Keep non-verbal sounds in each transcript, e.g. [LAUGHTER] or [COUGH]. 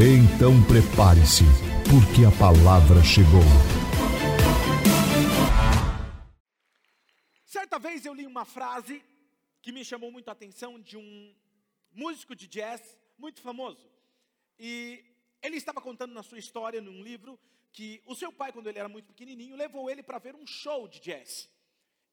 Então prepare-se, porque a palavra chegou. Certa vez eu li uma frase que me chamou muito a atenção de um músico de jazz muito famoso. E ele estava contando na sua história, num livro, que o seu pai, quando ele era muito pequenininho, levou ele para ver um show de jazz.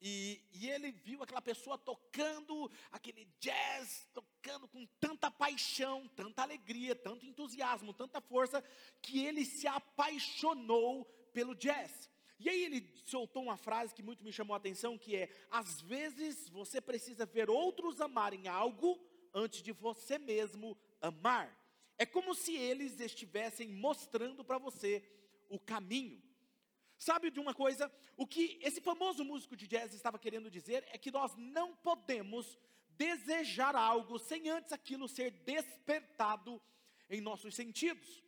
E, e, ele viu aquela pessoa tocando aquele jazz, tocando com tanta paixão, tanta alegria, tanto entusiasmo, tanta força, que ele se apaixonou pelo jazz. E aí ele soltou uma frase que muito me chamou a atenção, que é: às vezes você precisa ver outros amarem algo antes de você mesmo amar. É como se eles estivessem mostrando para você o caminho. Sabe de uma coisa? O que esse famoso músico de jazz estava querendo dizer é que nós não podemos desejar algo sem antes aquilo ser despertado em nossos sentidos.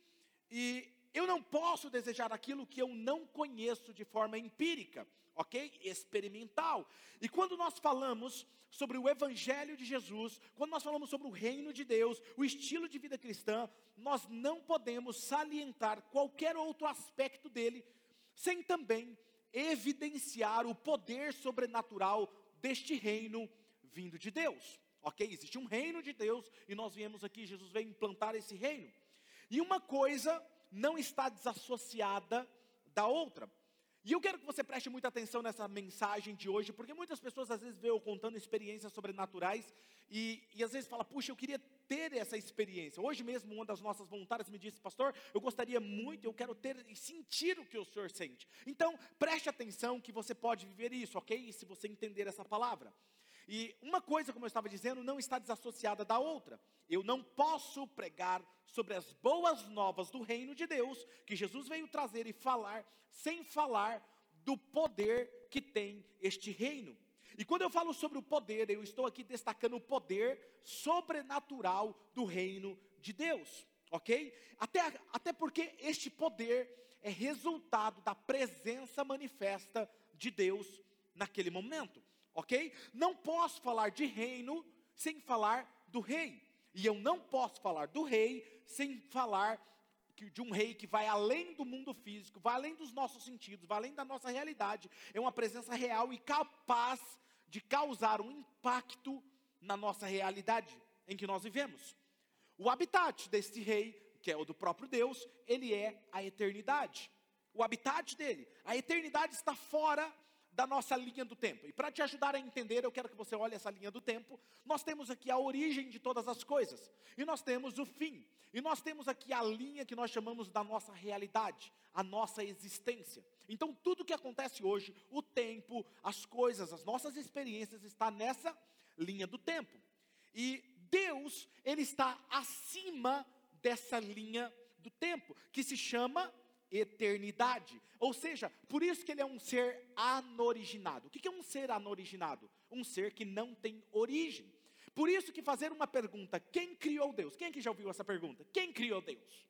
E eu não posso desejar aquilo que eu não conheço de forma empírica, ok? Experimental. E quando nós falamos sobre o Evangelho de Jesus, quando nós falamos sobre o reino de Deus, o estilo de vida cristã, nós não podemos salientar qualquer outro aspecto dele sem também evidenciar o poder sobrenatural deste reino vindo de Deus. Ok? Existe um reino de Deus e nós viemos aqui, Jesus veio implantar esse reino. E uma coisa não está desassociada da outra. E eu quero que você preste muita atenção nessa mensagem de hoje, porque muitas pessoas às vezes veem eu contando experiências sobrenaturais e, e às vezes fala, puxa, eu queria ter essa experiência. Hoje mesmo, uma das nossas voluntárias me disse, pastor, eu gostaria muito, eu quero ter e sentir o que o senhor sente. Então, preste atenção que você pode viver isso, ok? Se você entender essa palavra. E uma coisa, como eu estava dizendo, não está desassociada da outra. Eu não posso pregar sobre as boas novas do reino de Deus, que Jesus veio trazer e falar, sem falar do poder que tem este reino. E quando eu falo sobre o poder, eu estou aqui destacando o poder sobrenatural do reino de Deus, ok? Até, até porque este poder é resultado da presença manifesta de Deus naquele momento, ok? Não posso falar de reino sem falar do rei, e eu não posso falar do rei sem falar de um rei que vai além do mundo físico, vai além dos nossos sentidos, vai além da nossa realidade, é uma presença real e capaz de causar um impacto na nossa realidade em que nós vivemos. O habitat desse rei, que é o do próprio Deus, ele é a eternidade. O habitat dele, a eternidade está fora da nossa linha do tempo. E para te ajudar a entender, eu quero que você olhe essa linha do tempo. Nós temos aqui a origem de todas as coisas, e nós temos o fim. E nós temos aqui a linha que nós chamamos da nossa realidade, a nossa existência. Então, tudo que acontece hoje, o tempo, as coisas, as nossas experiências, está nessa linha do tempo. E Deus, Ele está acima dessa linha do tempo, que se chama eternidade. Ou seja, por isso que ele é um ser anoriginado. O que é um ser anoriginado? Um ser que não tem origem. Por isso que fazer uma pergunta, quem criou Deus? Quem que já ouviu essa pergunta? Quem criou Deus?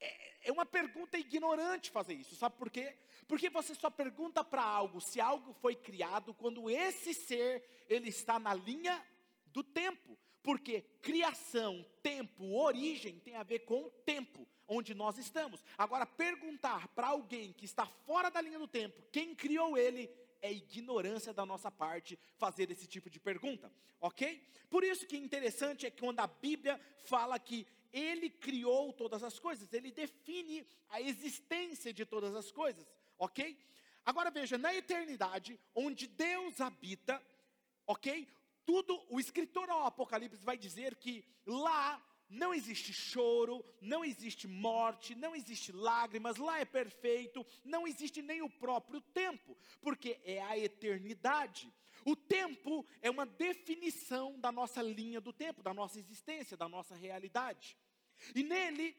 É, é uma pergunta ignorante fazer isso, sabe por quê? Porque você só pergunta para algo se algo foi criado quando esse ser ele está na linha do tempo. Porque criação, tempo, origem tem a ver com o tempo onde nós estamos. Agora, perguntar para alguém que está fora da linha do tempo quem criou ele é ignorância da nossa parte fazer esse tipo de pergunta, ok? Por isso que interessante é que quando a Bíblia fala que ele criou todas as coisas, ele define a existência de todas as coisas, ok? Agora veja, na eternidade, onde Deus habita, ok? Tudo, o escritor ao Apocalipse vai dizer que lá não existe choro, não existe morte, não existe lágrimas, lá é perfeito, não existe nem o próprio tempo, porque é a eternidade. O tempo é uma definição da nossa linha do tempo, da nossa existência, da nossa realidade. E nele,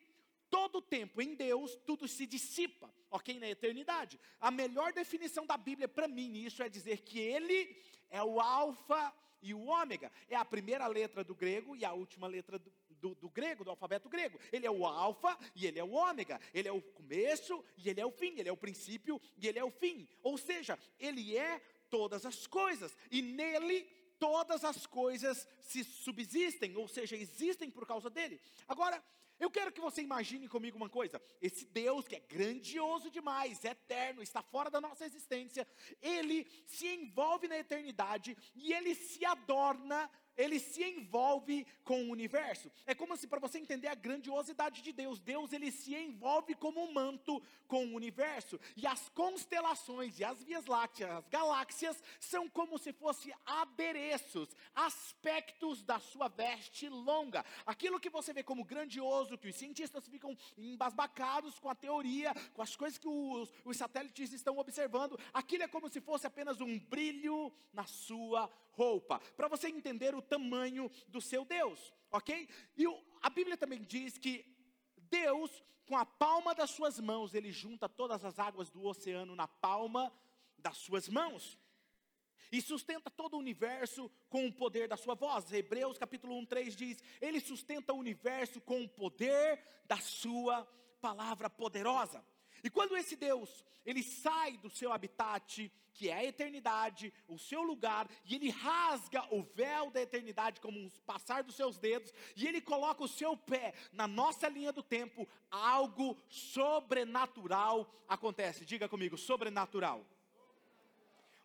todo tempo em Deus, tudo se dissipa, ok? Na eternidade. A melhor definição da Bíblia para mim nisso é dizer que Ele é o Alfa e o Ômega. É a primeira letra do grego e a última letra do, do, do, grego, do alfabeto grego. Ele é o alfa e ele é o ômega. Ele é o começo e ele é o fim. Ele é o princípio e ele é o fim. Ou seja, ele é todas as coisas. E nele todas as coisas se subsistem, ou seja, existem por causa dele. Agora, eu quero que você imagine comigo uma coisa: esse Deus que é grandioso demais, eterno, está fora da nossa existência, ele se envolve na eternidade e ele se adorna ele se envolve com o universo. É como se para você entender a grandiosidade de Deus, Deus ele se envolve como um manto com o universo. E as constelações e as vias lácteas, as galáxias são como se fossem adereços, aspectos da sua veste longa. Aquilo que você vê como grandioso, que os cientistas ficam embasbacados com a teoria, com as coisas que os, os satélites estão observando, aquilo é como se fosse apenas um brilho na sua roupa. Para você entender o tamanho do seu Deus, ok? E o, a Bíblia também diz que Deus, com a palma das suas mãos, ele junta todas as águas do oceano na palma das suas mãos. E sustenta todo o universo com o poder da sua voz. Hebreus capítulo 1, 3 diz: Ele sustenta o universo com o poder da sua palavra poderosa. E quando esse Deus, ele sai do seu habitat, que é a eternidade, o seu lugar, e ele rasga o véu da eternidade como um passar dos seus dedos, e ele coloca o seu pé na nossa linha do tempo, algo sobrenatural acontece. Diga comigo, sobrenatural.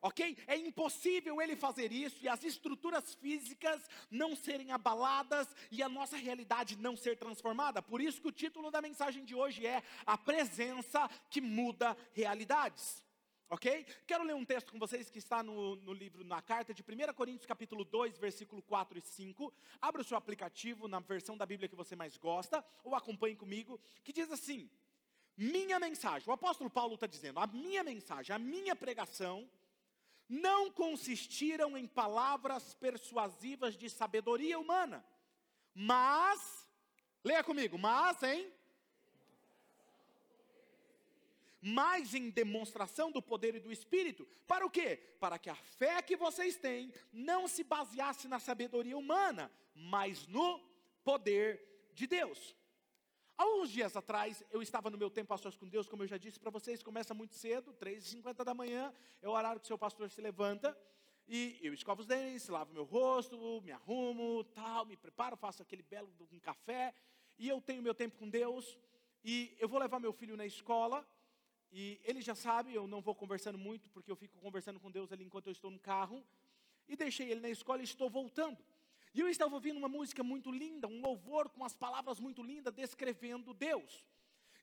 Ok? É impossível ele fazer isso e as estruturas físicas não serem abaladas e a nossa realidade não ser transformada. Por isso que o título da mensagem de hoje é A Presença que Muda Realidades ok? Quero ler um texto com vocês que está no, no, livro, na carta de 1 Coríntios, capítulo 2, versículo 4 e 5. Abra o seu aplicativo na versão da Bíblia que você mais gosta, ou acompanhe comigo, que diz assim: Minha mensagem, o apóstolo Paulo está dizendo, a minha mensagem, a minha pregação, não consistiram em palavras persuasivas de sabedoria humana, mas, leia comigo, mas em mas em demonstração do poder e do Espírito. Para o quê? Para que a fé que vocês têm não se baseasse na sabedoria humana, mas no poder de Deus. Há uns dias atrás, eu estava no meu tempo a sós com Deus, como eu já disse para vocês, começa muito cedo, 3h50 da manhã, é o horário que o seu pastor se levanta, e eu escovo os dentes, lavo meu rosto, me arrumo, tal, me preparo, faço aquele belo um café, e eu tenho meu tempo com Deus, e eu vou levar meu filho na escola, e ele já sabe, eu não vou conversando muito, porque eu fico conversando com Deus ali enquanto eu estou no carro. E deixei ele na escola e estou voltando. E eu estava ouvindo uma música muito linda, um louvor com as palavras muito lindas, descrevendo Deus.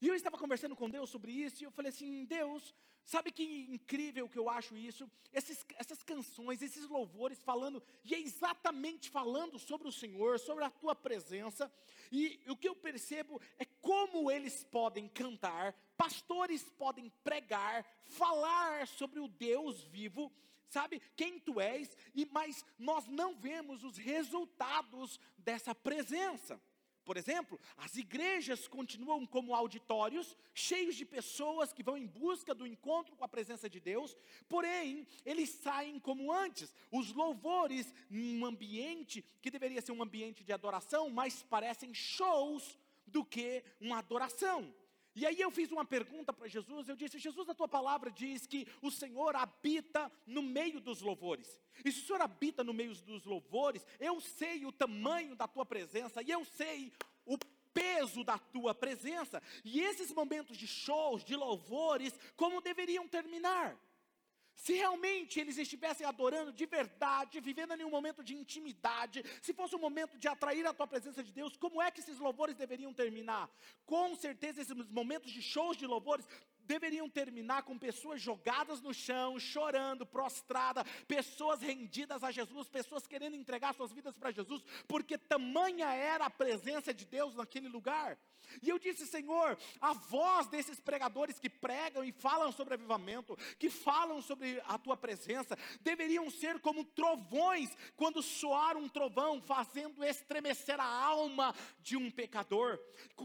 E eu estava conversando com Deus sobre isso, e eu falei assim: Deus, sabe que incrível que eu acho isso? Essas canções, esses louvores falando, e é exatamente falando sobre o Senhor, sobre a tua presença, e o que eu percebo é como eles podem cantar, pastores podem pregar, falar sobre o Deus vivo, sabe quem tu és, e mas nós não vemos os resultados dessa presença. Por exemplo, as igrejas continuam como auditórios, cheios de pessoas que vão em busca do encontro com a presença de Deus, porém, eles saem como antes. Os louvores, num ambiente que deveria ser um ambiente de adoração, mais parecem shows do que uma adoração. E aí eu fiz uma pergunta para Jesus, eu disse: Jesus, a tua palavra diz que o Senhor habita no meio dos louvores. E se o Senhor habita no meio dos louvores, eu sei o tamanho da tua presença e eu sei o peso da tua presença. E esses momentos de shows, de louvores, como deveriam terminar? Se realmente eles estivessem adorando de verdade, vivendo em um momento de intimidade, se fosse um momento de atrair a tua presença de Deus, como é que esses louvores deveriam terminar? Com certeza, esses momentos de shows de louvores deveriam terminar com pessoas jogadas no chão, chorando, prostrada, pessoas rendidas a Jesus, pessoas querendo entregar suas vidas para Jesus, porque tamanha era a presença de Deus naquele lugar. E eu disse, Senhor, a voz desses pregadores que pregam e falam sobre avivamento, que falam sobre a tua presença, deveriam ser como trovões quando soar um trovão, fazendo estremecer a alma de um pecador.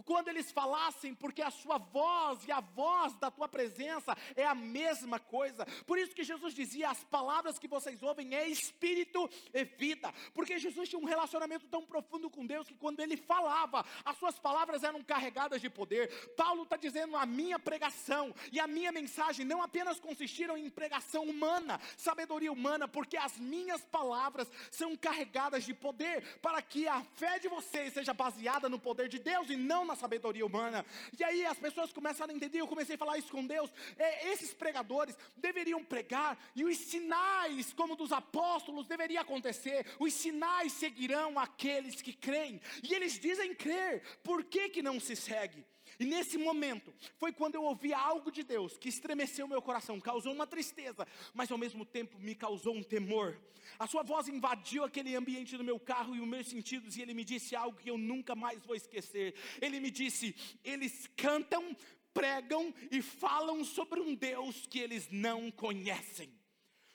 Quando eles falassem, porque a sua voz e a voz da tua presença é a mesma coisa. Por isso que Jesus dizia: as palavras que vocês ouvem é espírito e vida. Porque Jesus tinha um relacionamento tão profundo com Deus que quando ele falava, as suas palavras eram carregadas de poder. Paulo está dizendo: a minha pregação e a minha mensagem não apenas consistiram em pregação humana, sabedoria humana, porque as minhas palavras são carregadas de poder, para que a fé de vocês seja baseada no poder de Deus e não na sabedoria humana. E aí as pessoas começaram a entender, eu comecei a falar isso com Deus. É, esses pregadores deveriam pregar, e os sinais, como dos apóstolos, deveriam acontecer. Os sinais seguirão aqueles que creem. E eles dizem crer, por que, que não se segue. E nesse momento, foi quando eu ouvi algo de Deus que estremeceu meu coração, causou uma tristeza, mas ao mesmo tempo me causou um temor. A sua voz invadiu aquele ambiente do meu carro e os meus sentidos, e ele me disse algo que eu nunca mais vou esquecer. Ele me disse: eles cantam, pregam e falam sobre um Deus que eles não conhecem.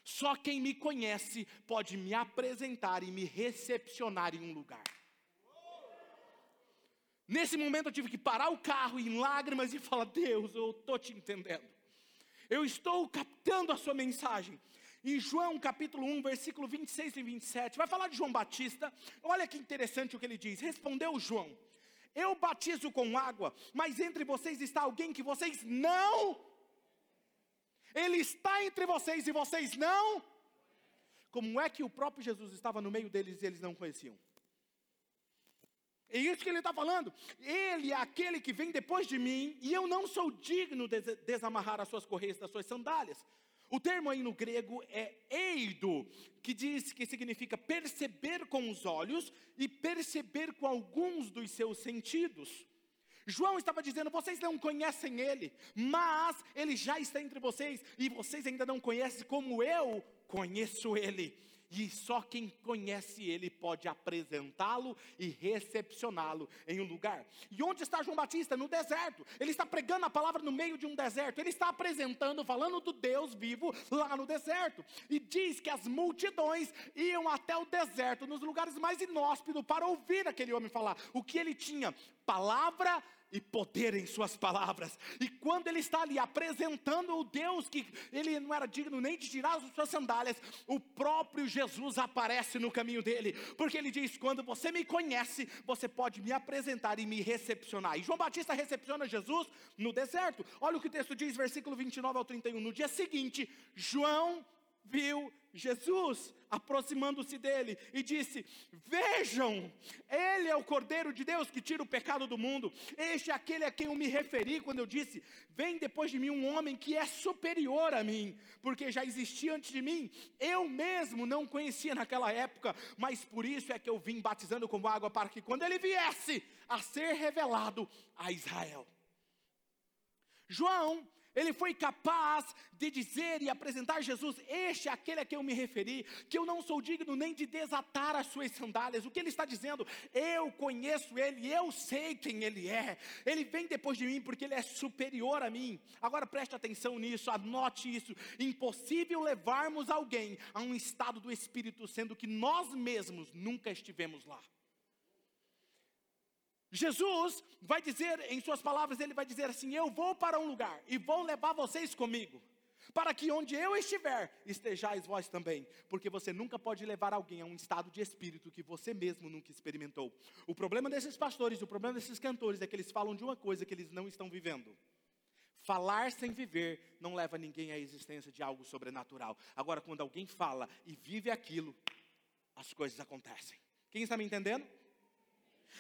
Só quem me conhece pode me apresentar e me recepcionar em um lugar. Nesse momento eu tive que parar o carro em lágrimas e falar: Deus, eu estou te entendendo. Eu estou captando a sua mensagem. Em João capítulo 1, versículo 26 e 27, vai falar de João Batista. Olha que interessante o que ele diz. Respondeu João: Eu batizo com água, mas entre vocês está alguém que vocês não. Ele está entre vocês e vocês não. Como é que o próprio Jesus estava no meio deles e eles não conheciam? É isso que ele está falando. Ele é aquele que vem depois de mim, e eu não sou digno de desamarrar as suas correias das suas sandálias. O termo aí no grego é eido, que diz que significa perceber com os olhos e perceber com alguns dos seus sentidos. João estava dizendo: vocês não conhecem ele, mas ele já está entre vocês e vocês ainda não conhecem como eu conheço ele e só quem conhece ele pode apresentá-lo e recepcioná-lo em um lugar. E onde está João Batista? No deserto. Ele está pregando a palavra no meio de um deserto. Ele está apresentando, falando do Deus vivo lá no deserto. E diz que as multidões iam até o deserto, nos lugares mais inóspitos, para ouvir aquele homem falar. O que ele tinha? Palavra e poder em suas palavras. E quando ele está ali apresentando o Deus que ele não era digno nem de tirar as suas sandálias, o próprio Jesus aparece no caminho dele, porque ele diz: "Quando você me conhece, você pode me apresentar e me recepcionar". E João Batista recepciona Jesus no deserto. Olha o que o texto diz, versículo 29 ao 31. No dia seguinte, João viu Jesus aproximando-se dele e disse: Vejam, ele é o Cordeiro de Deus que tira o pecado do mundo. Este é aquele a quem eu me referi quando eu disse: Vem depois de mim um homem que é superior a mim, porque já existia antes de mim. Eu mesmo não conhecia naquela época, mas por isso é que eu vim batizando com água, para que quando ele viesse a ser revelado a Israel. João ele foi capaz de dizer e apresentar Jesus: Este é aquele a quem eu me referi, que eu não sou digno nem de desatar as suas sandálias. O que ele está dizendo? Eu conheço ele, eu sei quem ele é. Ele vem depois de mim porque ele é superior a mim. Agora preste atenção nisso, anote isso. Impossível levarmos alguém a um estado do espírito, sendo que nós mesmos nunca estivemos lá. Jesus vai dizer, em suas palavras, ele vai dizer assim: Eu vou para um lugar e vou levar vocês comigo, para que onde eu estiver, estejais vós também, porque você nunca pode levar alguém a um estado de espírito que você mesmo nunca experimentou. O problema desses pastores, o problema desses cantores é que eles falam de uma coisa que eles não estão vivendo. Falar sem viver não leva ninguém à existência de algo sobrenatural. Agora, quando alguém fala e vive aquilo, as coisas acontecem. Quem está me entendendo?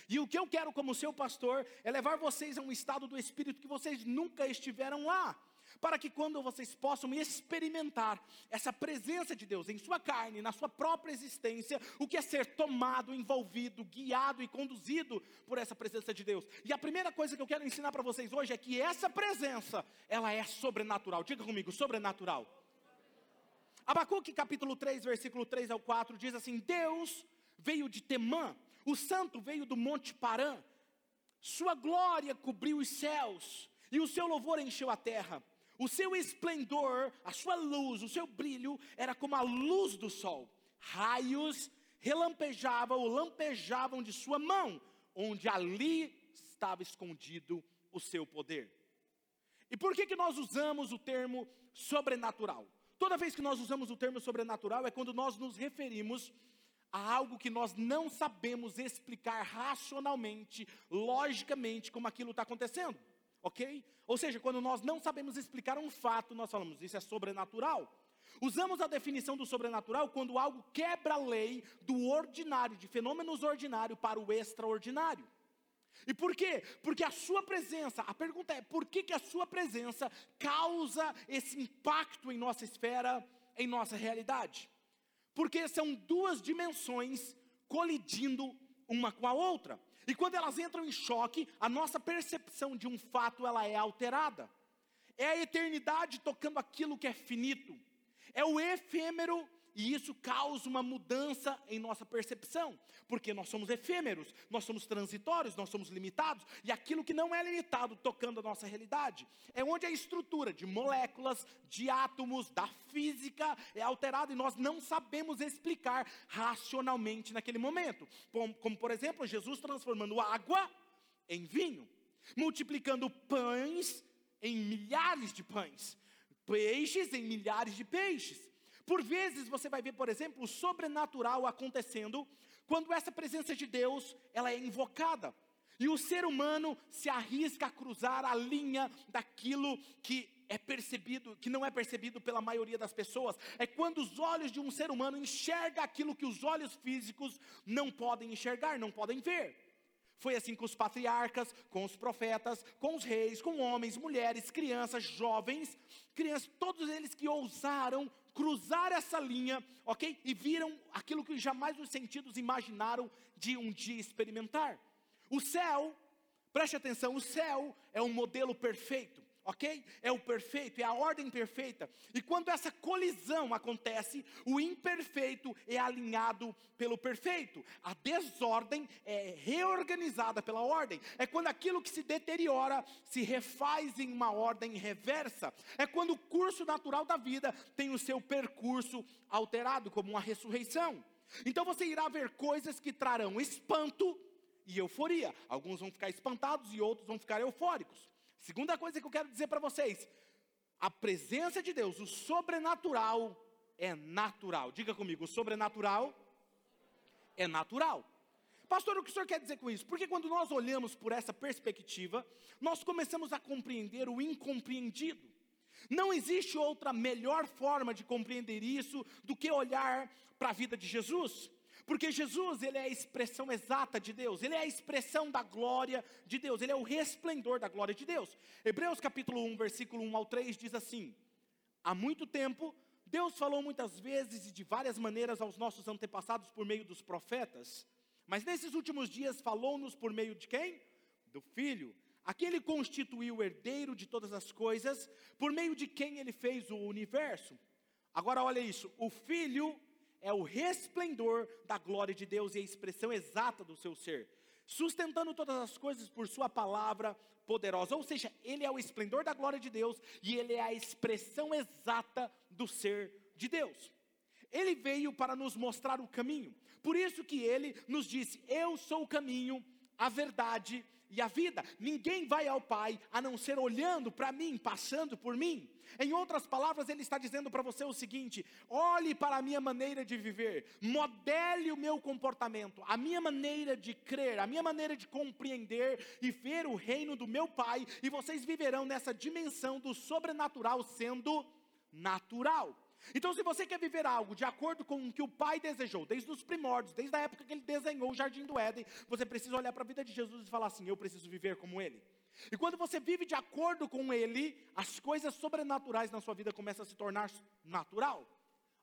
E o que eu quero como seu pastor é levar vocês a um estado do espírito que vocês nunca estiveram lá. para que quando vocês possam experimentar essa presença de Deus em sua carne, na sua própria existência, o que é ser tomado, envolvido, guiado e conduzido por essa presença de Deus. E a primeira coisa que eu quero ensinar para vocês hoje é que essa presença, ela é sobrenatural. Diga comigo, sobrenatural. Abacuque capítulo 3, versículo 3 ao 4 diz assim: Deus veio de Temã, o santo veio do monte Parã. Sua glória cobriu os céus e o seu louvor encheu a terra. O seu esplendor, a sua luz, o seu brilho era como a luz do sol. Raios relampejavam ou lampejavam de sua mão, onde ali estava escondido o seu poder. E por que, que nós usamos o termo sobrenatural? Toda vez que nós usamos o termo sobrenatural é quando nós nos referimos a algo que nós não sabemos explicar racionalmente, logicamente, como aquilo está acontecendo ok? Ou seja, quando nós não sabemos explicar um fato, nós falamos, isso é sobrenatural. Usamos a definição do sobrenatural quando algo quebra a lei do ordinário, de fenômenos ordinários para o extraordinário. E por quê? Porque a sua presença, a pergunta é, por que, que a sua presença causa esse impacto em nossa esfera, em nossa realidade? Porque são duas dimensões colidindo uma com a outra. E quando elas entram em choque, a nossa percepção de um fato ela é alterada. É a eternidade tocando aquilo que é finito. É o efêmero e isso causa uma mudança em nossa percepção, porque nós somos efêmeros, nós somos transitórios, nós somos limitados, e aquilo que não é limitado tocando a nossa realidade, é onde a estrutura de moléculas, de átomos, da física é alterada e nós não sabemos explicar racionalmente naquele momento. Como, por exemplo, Jesus transformando água em vinho, multiplicando pães em milhares de pães, peixes em milhares de peixes. Por vezes você vai ver, por exemplo, o sobrenatural acontecendo quando essa presença de Deus ela é invocada. E o ser humano se arrisca a cruzar a linha daquilo que é percebido, que não é percebido pela maioria das pessoas. É quando os olhos de um ser humano enxerga aquilo que os olhos físicos não podem enxergar, não podem ver. Foi assim com os patriarcas, com os profetas, com os reis, com homens, mulheres, crianças, jovens, crianças, todos eles que ousaram cruzar essa linha, ok? E viram aquilo que jamais os sentidos imaginaram de um dia experimentar. O céu, preste atenção, o céu é um modelo perfeito ok? É o perfeito, é a ordem perfeita. E quando essa colisão acontece, o imperfeito é alinhado pelo perfeito. A desordem é reorganizada pela ordem. É quando aquilo que se deteriora se refaz em uma ordem reversa. É quando o curso natural da vida tem o seu percurso alterado, como uma ressurreição. Então você irá ver coisas que trarão espanto e euforia. Alguns vão ficar espantados e outros vão ficar eufóricos. Segunda coisa que eu quero dizer para vocês: a presença de Deus, o sobrenatural, é natural. Diga comigo, o sobrenatural é natural. Pastor, o que o senhor quer dizer com isso? Porque quando nós olhamos por essa perspectiva, nós começamos a compreender o incompreendido. Não existe outra melhor forma de compreender isso do que olhar para a vida de Jesus. Porque Jesus, ele é a expressão exata de Deus, ele é a expressão da glória de Deus, ele é o resplendor da glória de Deus. Hebreus capítulo 1, versículo 1 ao 3 diz assim: Há muito tempo, Deus falou muitas vezes e de várias maneiras aos nossos antepassados por meio dos profetas, mas nesses últimos dias falou-nos por meio de quem? Do Filho. Aquele constituiu o herdeiro de todas as coisas, por meio de quem ele fez o universo. Agora olha isso, o Filho é o resplendor da glória de Deus e a expressão exata do seu ser, sustentando todas as coisas por sua palavra poderosa. Ou seja, ele é o esplendor da glória de Deus e ele é a expressão exata do ser de Deus. Ele veio para nos mostrar o caminho. Por isso que ele nos disse: "Eu sou o caminho, a verdade e a vida. Ninguém vai ao Pai a não ser olhando para mim, passando por mim. Em outras palavras, ele está dizendo para você o seguinte: olhe para a minha maneira de viver, modele o meu comportamento, a minha maneira de crer, a minha maneira de compreender e ver o reino do meu Pai, e vocês viverão nessa dimensão do sobrenatural sendo natural. Então, se você quer viver algo de acordo com o que o Pai desejou, desde os primórdios, desde a época que ele desenhou o jardim do Éden, você precisa olhar para a vida de Jesus e falar assim: eu preciso viver como ele. E quando você vive de acordo com ele, as coisas sobrenaturais na sua vida começam a se tornar natural.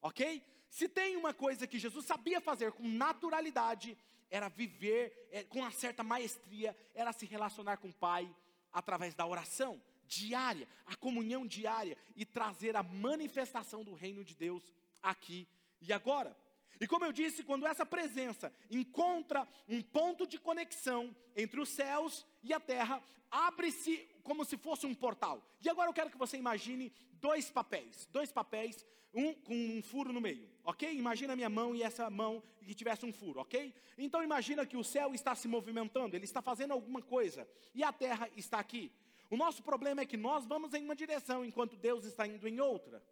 Ok? Se tem uma coisa que Jesus sabia fazer com naturalidade, era viver é, com uma certa maestria, era se relacionar com o Pai através da oração diária, a comunhão diária e trazer a manifestação do reino de Deus aqui e agora. E como eu disse, quando essa presença encontra um ponto de conexão entre os céus e a terra, abre-se como se fosse um portal. E agora eu quero que você imagine dois papéis, dois papéis, um com um furo no meio, ok? Imagina a minha mão e essa mão que tivesse um furo, ok? Então imagina que o céu está se movimentando, ele está fazendo alguma coisa e a terra está aqui. O nosso problema é que nós vamos em uma direção enquanto Deus está indo em outra.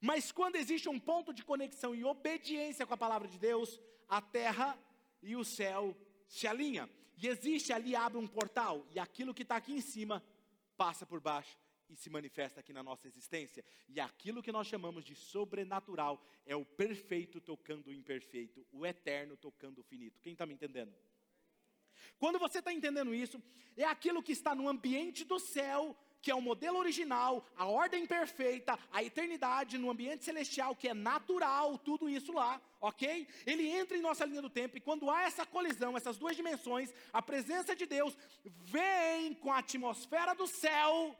Mas quando existe um ponto de conexão e obediência com a palavra de Deus, a terra e o céu se alinham. E existe ali, abre um portal, e aquilo que está aqui em cima passa por baixo e se manifesta aqui na nossa existência. E aquilo que nós chamamos de sobrenatural é o perfeito tocando o imperfeito, o eterno tocando o finito. Quem está me entendendo? Quando você está entendendo isso, é aquilo que está no ambiente do céu, que é o modelo original, a ordem perfeita, a eternidade no ambiente celestial, que é natural, tudo isso lá, ok? Ele entra em nossa linha do tempo e quando há essa colisão, essas duas dimensões, a presença de Deus vem com a atmosfera do céu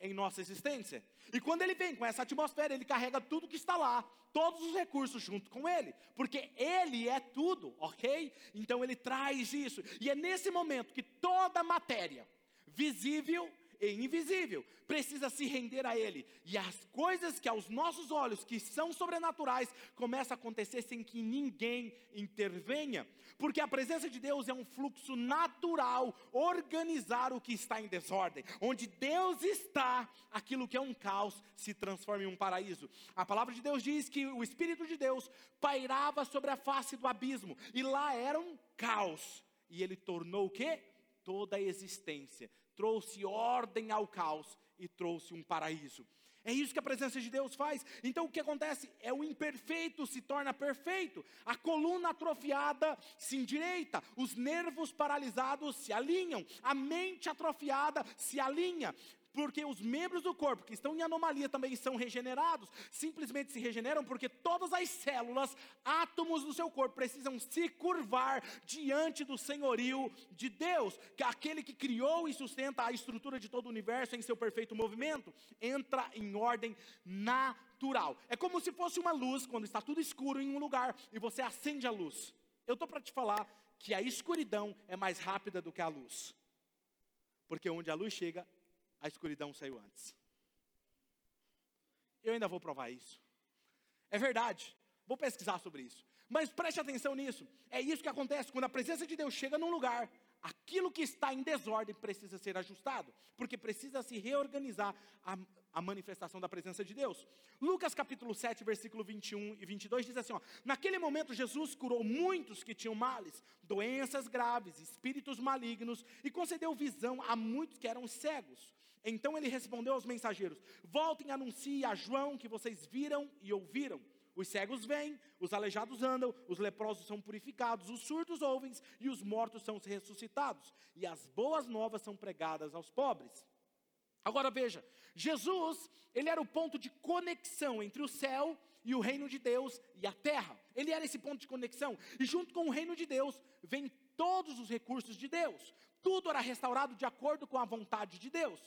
em nossa existência. E quando ele vem com essa atmosfera, ele carrega tudo que está lá, todos os recursos junto com ele, porque ele é tudo, ok? Então ele traz isso, e é nesse momento que toda matéria, visível e invisível, precisa se render a Ele. E as coisas que aos nossos olhos, que são sobrenaturais, começam a acontecer sem que ninguém intervenha. Porque a presença de Deus é um fluxo natural, organizar o que está em desordem. Onde Deus está, aquilo que é um caos se transforma em um paraíso. A palavra de Deus diz que o Espírito de Deus pairava sobre a face do abismo, e lá era um caos. E ele tornou o quê? Toda a existência trouxe ordem ao caos e trouxe um paraíso. É isso que a presença de Deus faz. Então o que acontece? É o imperfeito se torna perfeito. A coluna atrofiada se endireita, os nervos paralisados se alinham, a mente atrofiada se alinha porque os membros do corpo que estão em anomalia também são regenerados, simplesmente se regeneram porque todas as células, átomos do seu corpo precisam se curvar diante do senhorio de Deus, que é aquele que criou e sustenta a estrutura de todo o universo em seu perfeito movimento, entra em ordem natural. É como se fosse uma luz quando está tudo escuro em um lugar e você acende a luz. Eu estou para te falar que a escuridão é mais rápida do que a luz. Porque onde a luz chega, a escuridão saiu antes. Eu ainda vou provar isso. É verdade. Vou pesquisar sobre isso. Mas preste atenção nisso. É isso que acontece quando a presença de Deus chega num lugar. Aquilo que está em desordem precisa ser ajustado, porque precisa se reorganizar a, a manifestação da presença de Deus. Lucas capítulo 7, versículo 21 e 22 diz assim: ó, Naquele momento Jesus curou muitos que tinham males, doenças graves, espíritos malignos, e concedeu visão a muitos que eram cegos. Então ele respondeu aos mensageiros: Voltem e anunciem a João que vocês viram e ouviram. Os cegos vêm, os aleijados andam, os leprosos são purificados, os surdos ouvem e os mortos são ressuscitados. E as boas novas são pregadas aos pobres. Agora veja, Jesus, ele era o ponto de conexão entre o céu e o reino de Deus e a terra. Ele era esse ponto de conexão. E junto com o reino de Deus, vem todos os recursos de Deus. Tudo era restaurado de acordo com a vontade de Deus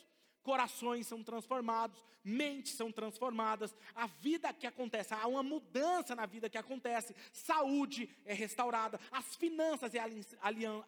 corações são transformados, mentes são transformadas, a vida que acontece, há uma mudança na vida que acontece, saúde é restaurada, as finanças é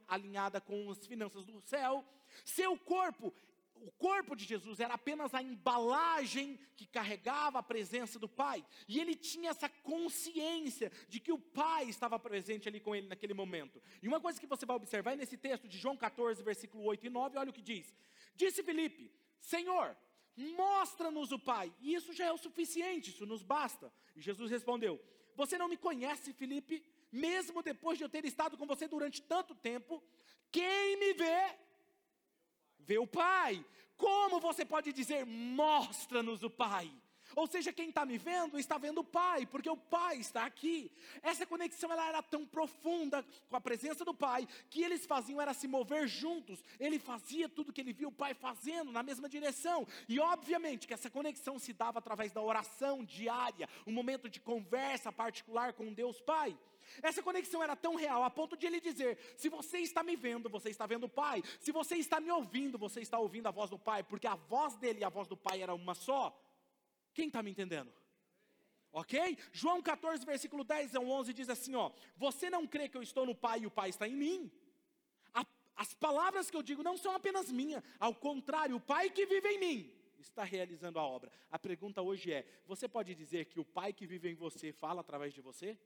alinhada com as finanças do céu, seu corpo o corpo de Jesus era apenas a embalagem que carregava a presença do Pai. E ele tinha essa consciência de que o Pai estava presente ali com ele naquele momento. E uma coisa que você vai observar nesse texto de João 14, versículo 8 e 9, olha o que diz. Disse Filipe: Senhor, mostra-nos o Pai, e isso já é o suficiente, isso nos basta. E Jesus respondeu: Você não me conhece, Felipe, mesmo depois de eu ter estado com você durante tanto tempo, quem me vê, vê o Pai. Como você pode dizer, mostra-nos o Pai? Ou seja, quem está me vendo está vendo o Pai, porque o Pai está aqui. Essa conexão ela era tão profunda com a presença do Pai que eles faziam era se mover juntos. Ele fazia tudo que ele viu o Pai fazendo na mesma direção. E obviamente que essa conexão se dava através da oração diária, um momento de conversa particular com Deus Pai. Essa conexão era tão real a ponto de ele dizer: se você está me vendo, você está vendo o Pai. Se você está me ouvindo, você está ouvindo a voz do Pai, porque a voz dele e a voz do Pai era uma só. Quem está me entendendo? Ok? João 14, versículo 10 ao 11 diz assim: ó, Você não crê que eu estou no Pai e o Pai está em mim? A, as palavras que eu digo não são apenas minhas, ao contrário, o Pai que vive em mim está realizando a obra. A pergunta hoje é: Você pode dizer que o Pai que vive em você fala através de você?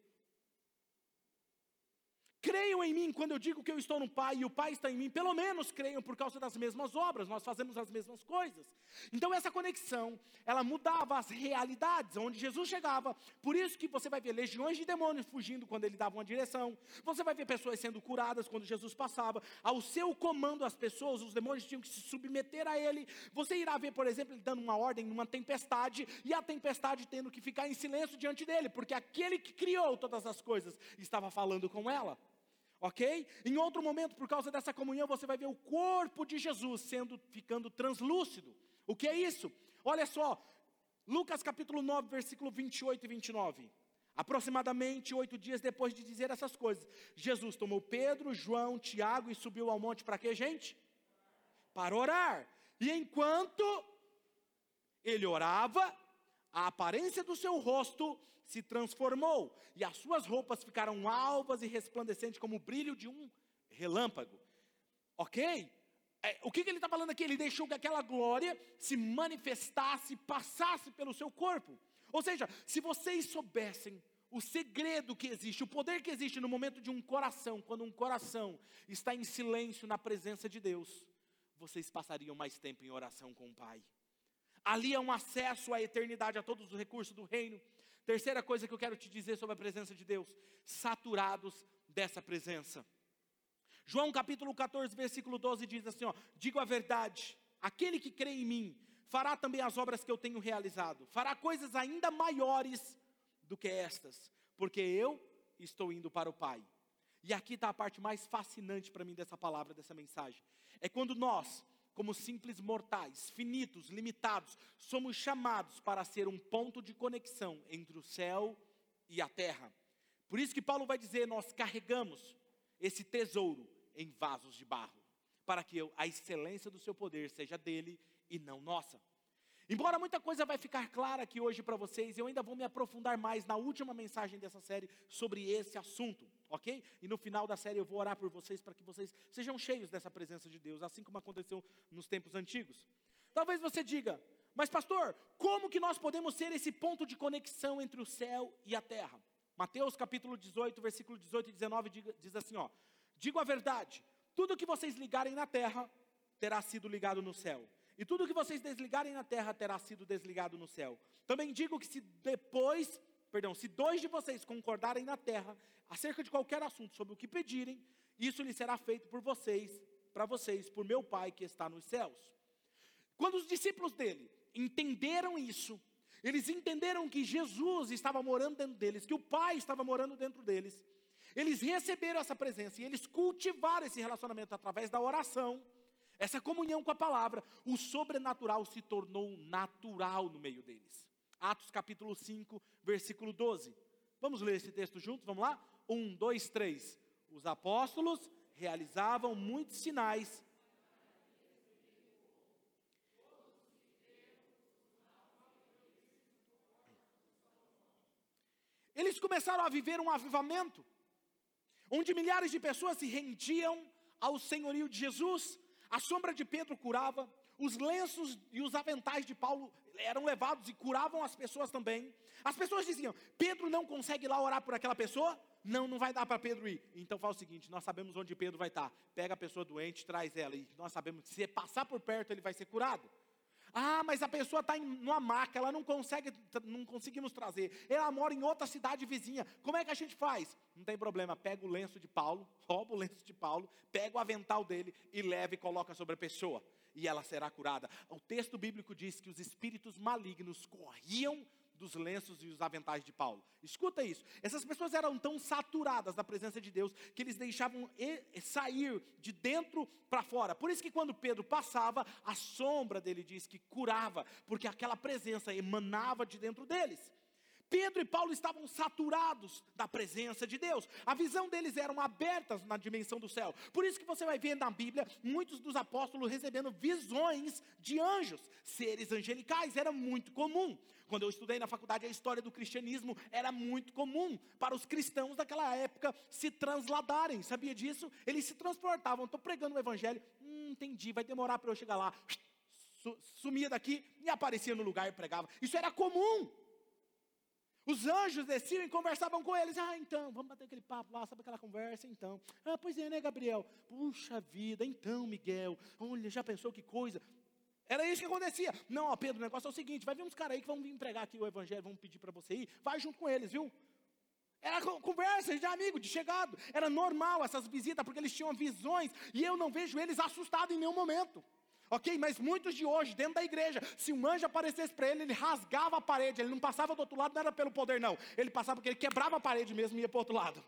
Creiam em mim quando eu digo que eu estou no Pai e o Pai está em mim, pelo menos creiam por causa das mesmas obras, nós fazemos as mesmas coisas. Então essa conexão, ela mudava as realidades, onde Jesus chegava, por isso que você vai ver legiões de demônios fugindo quando ele dava uma direção, você vai ver pessoas sendo curadas quando Jesus passava, ao seu comando as pessoas, os demônios tinham que se submeter a ele, você irá ver, por exemplo, ele dando uma ordem numa tempestade, e a tempestade tendo que ficar em silêncio diante dele, porque aquele que criou todas as coisas estava falando com ela ok? Em outro momento, por causa dessa comunhão, você vai ver o corpo de Jesus sendo ficando translúcido. O que é isso? Olha só, Lucas capítulo 9, versículo 28 e 29. Aproximadamente oito dias depois de dizer essas coisas, Jesus tomou Pedro, João, Tiago e subiu ao monte para quê, gente? Para orar. E enquanto ele orava, a aparência do seu rosto se transformou, e as suas roupas ficaram alvas e resplandecentes como o brilho de um relâmpago. Ok? É, o que, que ele está falando aqui? Ele deixou que aquela glória se manifestasse, passasse pelo seu corpo. Ou seja, se vocês soubessem o segredo que existe, o poder que existe no momento de um coração, quando um coração está em silêncio na presença de Deus, vocês passariam mais tempo em oração com o Pai. Ali é um acesso à eternidade, a todos os recursos do reino. Terceira coisa que eu quero te dizer sobre a presença de Deus: saturados dessa presença. João capítulo 14, versículo 12 diz assim: ó, Digo a verdade, aquele que crê em mim fará também as obras que eu tenho realizado, fará coisas ainda maiores do que estas, porque eu estou indo para o Pai. E aqui está a parte mais fascinante para mim dessa palavra, dessa mensagem. É quando nós como simples mortais, finitos, limitados, somos chamados para ser um ponto de conexão entre o céu e a terra. Por isso que Paulo vai dizer: nós carregamos esse tesouro em vasos de barro, para que a excelência do seu poder seja dele e não nossa. Embora muita coisa vai ficar clara aqui hoje para vocês, eu ainda vou me aprofundar mais na última mensagem dessa série sobre esse assunto, ok? E no final da série eu vou orar por vocês para que vocês sejam cheios dessa presença de Deus, assim como aconteceu nos tempos antigos. Talvez você diga, mas pastor, como que nós podemos ser esse ponto de conexão entre o céu e a terra? Mateus capítulo 18, versículo 18 e 19 diz assim, ó: Digo a verdade, tudo que vocês ligarem na terra terá sido ligado no céu e tudo que vocês desligarem na terra terá sido desligado no céu. Também digo que se depois, perdão, se dois de vocês concordarem na terra acerca de qualquer assunto sobre o que pedirem, isso lhe será feito por vocês, para vocês, por meu Pai que está nos céus. Quando os discípulos dele entenderam isso, eles entenderam que Jesus estava morando dentro deles, que o Pai estava morando dentro deles. Eles receberam essa presença e eles cultivaram esse relacionamento através da oração essa comunhão com a palavra, o sobrenatural se tornou natural no meio deles. Atos capítulo 5, versículo 12. Vamos ler esse texto juntos? Vamos lá? Um, dois, três. Os apóstolos realizavam muitos sinais. Eles começaram a viver um avivamento, onde milhares de pessoas se rendiam ao senhorio de Jesus, a sombra de Pedro curava, os lenços e os aventais de Paulo eram levados e curavam as pessoas também. As pessoas diziam: Pedro não consegue ir lá orar por aquela pessoa? Não, não vai dar para Pedro ir. Então faz o seguinte: nós sabemos onde Pedro vai estar. Pega a pessoa doente, traz ela. E nós sabemos que se passar por perto, ele vai ser curado. Ah, mas a pessoa está numa maca, ela não consegue, não conseguimos trazer. Ela mora em outra cidade vizinha. Como é que a gente faz? Não tem problema, pega o lenço de Paulo, [LAUGHS] rouba o lenço de Paulo, pega o avental dele e leva e coloca sobre a pessoa. E ela será curada. O texto bíblico diz que os espíritos malignos corriam dos lenços e os aventais de Paulo. Escuta isso. Essas pessoas eram tão saturadas da presença de Deus que eles deixavam sair de dentro para fora. Por isso que quando Pedro passava, a sombra dele diz que curava, porque aquela presença emanava de dentro deles. Pedro e Paulo estavam saturados da presença de Deus. A visão deles eram abertas na dimensão do céu. Por isso que você vai ver na Bíblia muitos dos apóstolos recebendo visões de anjos, seres angelicais, era muito comum. Quando eu estudei na faculdade a história do cristianismo, era muito comum para os cristãos daquela época se transladarem. Sabia disso? Eles se transportavam. Estou pregando o evangelho. Hum, entendi, vai demorar para eu chegar lá. Sumia daqui e aparecia no lugar e pregava. Isso era comum. Os anjos desciam e conversavam com eles. Ah, então, vamos bater aquele papo lá, sabe aquela conversa? Então. Ah, pois é, né, Gabriel? Puxa vida, então, Miguel. Olha, já pensou que coisa? Era isso que acontecia. Não, ó, Pedro, o negócio é o seguinte: vai vir uns caras aí que vão vir pregar aqui o evangelho, vão pedir para você ir. Vai junto com eles, viu? Era conversa de amigo, de chegado. Era normal essas visitas, porque eles tinham visões. E eu não vejo eles assustados em nenhum momento. Ok? Mas muitos de hoje, dentro da igreja, se um anjo aparecesse para ele, ele rasgava a parede, ele não passava do outro lado, não era pelo poder, não. Ele passava porque ele quebrava a parede mesmo e ia para o outro lado.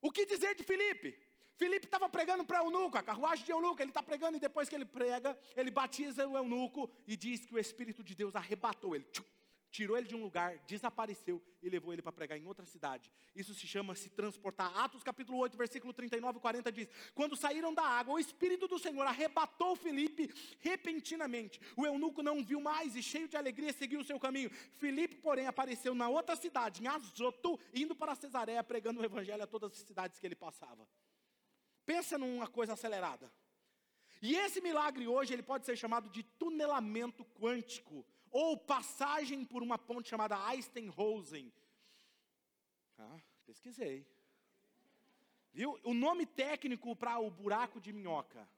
O que dizer de Filipe? Filipe estava pregando para eunuco, a carruagem de eunuco, ele está pregando e depois que ele prega, ele batiza o eunuco e diz que o Espírito de Deus arrebatou ele. Tchum, tirou ele de um lugar, desapareceu e levou ele para pregar em outra cidade. Isso se chama se transportar. Atos capítulo 8, versículo 39 e 40 diz: Quando saíram da água, o Espírito do Senhor arrebatou Filipe repentinamente. O eunuco não viu mais e, cheio de alegria, seguiu o seu caminho. Filipe, porém, apareceu na outra cidade, em Azoto, indo para Cesareia, pregando o evangelho a todas as cidades que ele passava. Pensa numa coisa acelerada. E esse milagre hoje ele pode ser chamado de tunelamento quântico ou passagem por uma ponte chamada Eisenhosen. Ah, pesquisei. Viu? O nome técnico para o buraco de minhoca.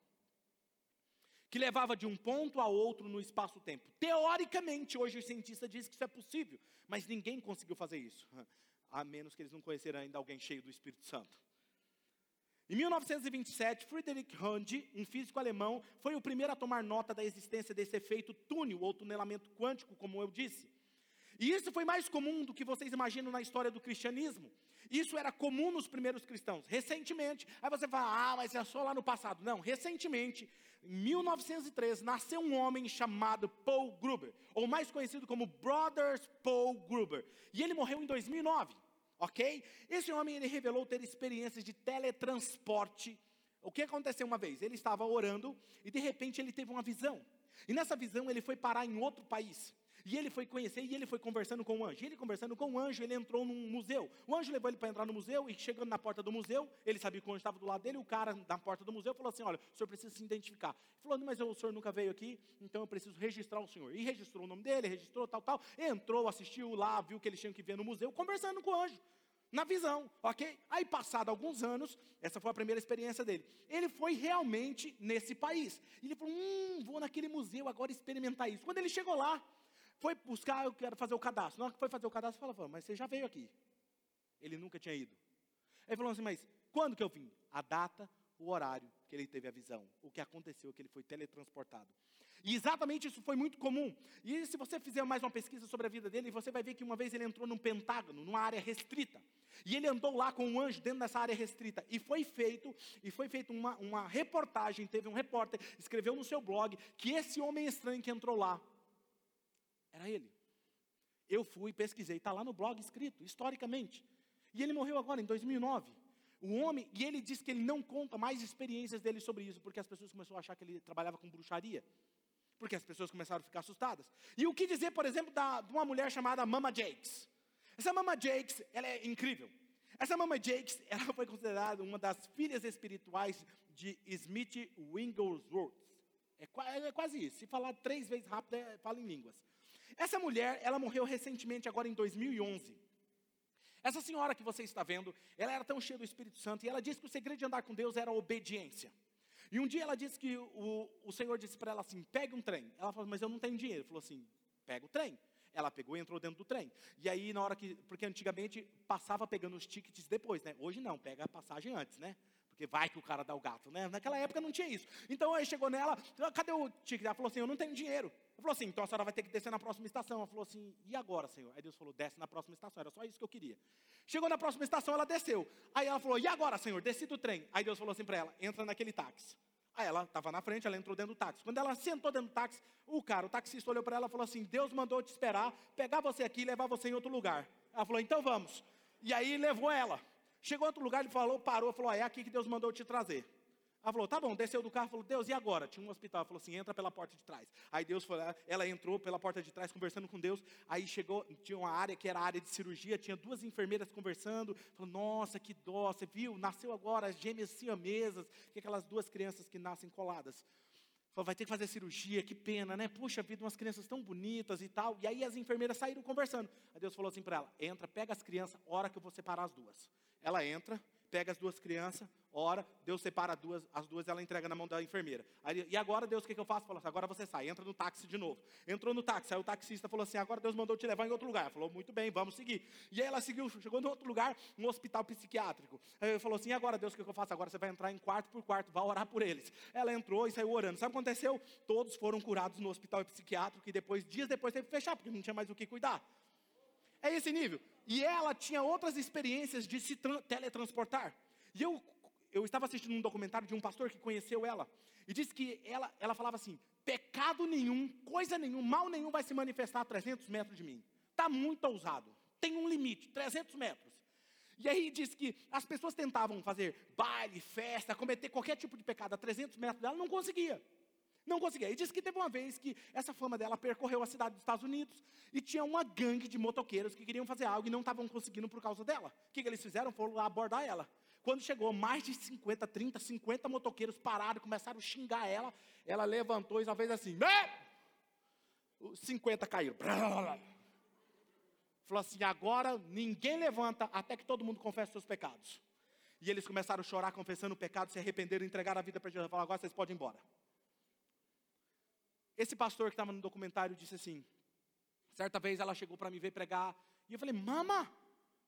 Que levava de um ponto a outro no espaço-tempo. Teoricamente, hoje os cientistas dizem que isso é possível, mas ninguém conseguiu fazer isso. [LAUGHS] A menos que eles não conheceram ainda alguém cheio do Espírito Santo. Em 1927, Friedrich Hund, um físico alemão, foi o primeiro a tomar nota da existência desse efeito túnel ou tunelamento quântico, como eu disse. E isso foi mais comum do que vocês imaginam na história do cristianismo. Isso era comum nos primeiros cristãos. Recentemente, aí você fala, ah, mas é só lá no passado. Não, recentemente, em 1913, nasceu um homem chamado Paul Gruber, ou mais conhecido como Brothers Paul Gruber. E ele morreu em 2009 ok? Esse homem ele revelou ter experiências de teletransporte. O que aconteceu uma vez? Ele estava orando e de repente ele teve uma visão. E nessa visão ele foi parar em outro país. E ele foi conhecer e ele foi conversando com o anjo. E ele conversando com o anjo, ele entrou num museu. O anjo levou ele para entrar no museu e chegando na porta do museu, ele sabia que o anjo estava do lado dele. O cara na porta do museu falou assim: Olha, o senhor precisa se identificar. Ele falou: Mas o senhor nunca veio aqui, então eu preciso registrar o senhor. E registrou o nome dele, registrou tal, tal. Entrou, assistiu lá, viu que eles tinham que ver no museu, conversando com o anjo na visão, ok? Aí, passado alguns anos, essa foi a primeira experiência dele. Ele foi realmente nesse país. Ele falou: hum, vou naquele museu agora experimentar isso. Quando ele chegou lá, foi buscar, eu quero fazer o cadastro. Na hora que foi fazer o cadastro, falou: mas você já veio aqui. Ele nunca tinha ido. Ele falou assim: mas quando que eu vim? A data, o horário que ele teve a visão. O que aconteceu, que ele foi teletransportado. E exatamente isso foi muito comum. E se você fizer mais uma pesquisa sobre a vida dele, você vai ver que uma vez ele entrou num pentágono, numa área restrita. E ele andou lá com um anjo dentro dessa área restrita. E foi feito, e foi feita uma, uma reportagem, teve um repórter, escreveu no seu blog, que esse homem estranho que entrou lá, era ele. Eu fui, pesquisei, está lá no blog escrito, historicamente. E ele morreu agora, em 2009. O homem, e ele diz que ele não conta mais experiências dele sobre isso, porque as pessoas começaram a achar que ele trabalhava com bruxaria. Porque as pessoas começaram a ficar assustadas. E o que dizer, por exemplo, da, de uma mulher chamada Mama Jakes? Essa Mama Jakes, ela é incrível. Essa Mama Jakes, [LAUGHS] ela foi considerada uma das filhas espirituais de Smith Wigglesworth. É, é, quase isso. Se falar três vezes rápido, é, fala em línguas. Essa mulher, ela morreu recentemente, agora em 2011. Essa senhora que você está vendo, ela era tão cheia do Espírito Santo e ela disse que o segredo de andar com Deus era a obediência. E um dia ela disse que o, o Senhor disse para ela assim: pegue um trem. Ela falou, mas eu não tenho dinheiro. Ele falou assim: pega o trem. Ela pegou e entrou dentro do trem. E aí, na hora que. Porque antigamente passava pegando os tickets depois, né? Hoje não, pega a passagem antes, né? Porque vai que o cara dá o gato, né? Naquela época não tinha isso. Então aí chegou nela, cadê o ticket? Ela falou assim: eu não tenho dinheiro. Ela falou assim: então a senhora vai ter que descer na próxima estação. Ela falou assim: e agora, senhor? Aí Deus falou: desce na próxima estação. Era só isso que eu queria. Chegou na próxima estação, ela desceu. Aí ela falou: e agora, senhor? Desci do trem. Aí Deus falou assim para ela: entra naquele táxi. Aí ela estava na frente, ela entrou dentro do táxi. Quando ela sentou dentro do táxi, o cara, o taxista olhou para ela e falou assim: Deus mandou te esperar, pegar você aqui e levar você em outro lugar. Ela falou: então vamos. E aí levou ela. Chegou em outro lugar, ele falou, parou, falou: é aqui que Deus mandou te trazer. Ela falou, tá bom, desceu do carro, falou, Deus, e agora? Tinha um hospital, falou assim, entra pela porta de trás. Aí Deus lá, ela entrou pela porta de trás, conversando com Deus, aí chegou, tinha uma área que era área de cirurgia, tinha duas enfermeiras conversando, falou, nossa, que dó, você viu, nasceu agora as gêmeas siamesas, que é aquelas duas crianças que nascem coladas. Falou, vai ter que fazer cirurgia, que pena, né? Puxa vida, umas crianças tão bonitas e tal. E aí as enfermeiras saíram conversando. Aí Deus falou assim para ela: entra, pega as crianças, hora que eu vou separar as duas. Ela entra, pega as duas crianças, ora, Deus separa duas, as duas, ela entrega na mão da enfermeira. Aí, e agora, Deus, o que, que eu faço? Falou assim, agora você sai, entra no táxi de novo. Entrou no táxi, aí o taxista falou assim, agora Deus mandou te levar em outro lugar. Ela falou, muito bem, vamos seguir. E aí ela seguiu, chegou em outro lugar, um hospital psiquiátrico. Aí ele falou assim, agora Deus, o que, que eu faço? Agora você vai entrar em quarto por quarto, vai orar por eles. Ela entrou e saiu orando. Sabe o que aconteceu? Todos foram curados no hospital psiquiátrico e depois, dias depois, teve que fechar, porque não tinha mais o que cuidar. É esse nível. E ela tinha outras experiências de se teletransportar. E eu, eu estava assistindo um documentário de um pastor que conheceu ela. E disse que ela, ela falava assim: pecado nenhum, coisa nenhum, mal nenhum vai se manifestar a 300 metros de mim. Está muito ousado. Tem um limite, 300 metros. E aí diz que as pessoas tentavam fazer baile, festa, cometer qualquer tipo de pecado a 300 metros dela, não conseguia. Não conseguia. E disse que teve uma vez que essa fama dela percorreu a cidade dos Estados Unidos e tinha uma gangue de motoqueiros que queriam fazer algo e não estavam conseguindo por causa dela. O que, que eles fizeram? Foram lá abordar ela. Quando chegou mais de 50, 30, 50 motoqueiros pararam, começaram a xingar ela. Ela levantou e só fez assim: Os 50 caíram. Falou assim: agora ninguém levanta até que todo mundo confesse seus pecados. E eles começaram a chorar, confessando o pecado, se arrependeram, entregaram a vida para Jesus. Falaram: agora vocês podem ir embora. Esse pastor que estava no documentário disse assim: certa vez ela chegou para me ver pregar, e eu falei: Mama,